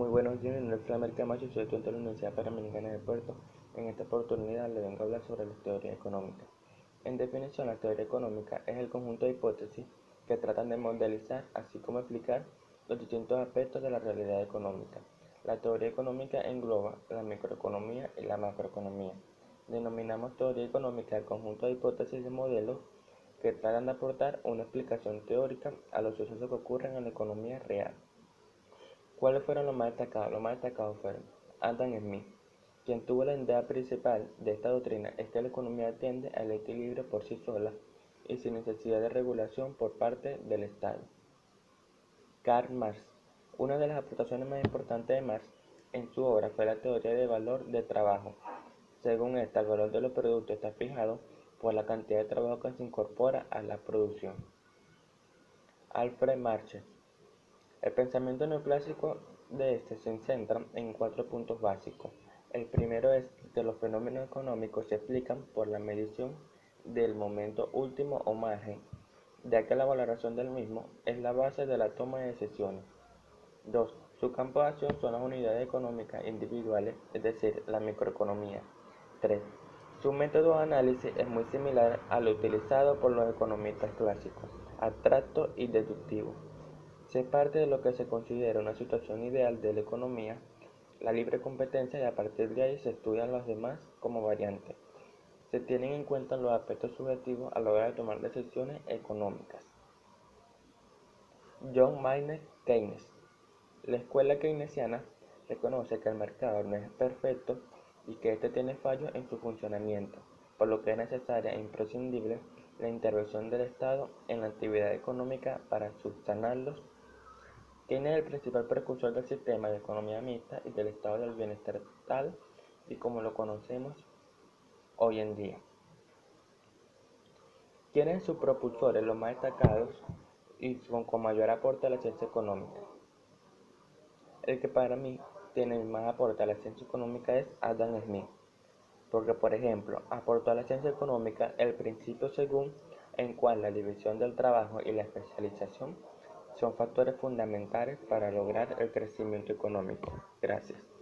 Muy buenos días, mi nombre es Flamer Camacho, soy estudiante de la Universidad Panamericana de Puerto. En esta oportunidad le vengo a hablar sobre la teoría económica. En definición, la teoría económica es el conjunto de hipótesis que tratan de modelizar, así como explicar los distintos aspectos de la realidad económica. La teoría económica engloba la microeconomía y la macroeconomía. Denominamos teoría económica el conjunto de hipótesis de modelos que tratan de aportar una explicación teórica a los sucesos que ocurren en la economía real. ¿Cuáles fueron los más destacados? Los más destacados fueron Adam Smith, quien tuvo la idea principal de esta doctrina es que la economía tiende al equilibrio por sí sola y sin necesidad de regulación por parte del Estado. Karl Marx. Una de las aportaciones más importantes de Marx en su obra fue la teoría del valor de trabajo. Según esta, el valor de los productos está fijado por la cantidad de trabajo que se incorpora a la producción. Alfred Marche el pensamiento neoclásico de este se centra en cuatro puntos básicos. El primero es que los fenómenos económicos se explican por la medición del momento último o margen, ya que la valoración del mismo es la base de la toma de decisiones. 2. Su campo de acción son las unidades económicas individuales, es decir, la microeconomía. 3. Su método de análisis es muy similar al utilizado por los economistas clásicos, abstracto y deductivo. Se parte de lo que se considera una situación ideal de la economía, la libre competencia y a partir de ahí se estudian los demás como variantes. Se tienen en cuenta los aspectos subjetivos a la hora de tomar decisiones económicas. John Maynard Keynes. La escuela keynesiana reconoce que el mercado no es perfecto y que éste tiene fallos en su funcionamiento, por lo que es necesaria e imprescindible la intervención del Estado en la actividad económica para subsanarlos Keynes es el principal precursor del sistema de economía mixta y del estado del bienestar tal y como lo conocemos hoy en día. ¿Quiénes sus propulsores, los más destacados y con, mayor aporte a la ciencia económica? El que para mí tiene más aporte a la ciencia económica es Adam Smith, porque por ejemplo aportó a la ciencia económica el principio según en cual la división del trabajo y la especialización son factores fundamentales para lograr el crecimiento económico. Gracias.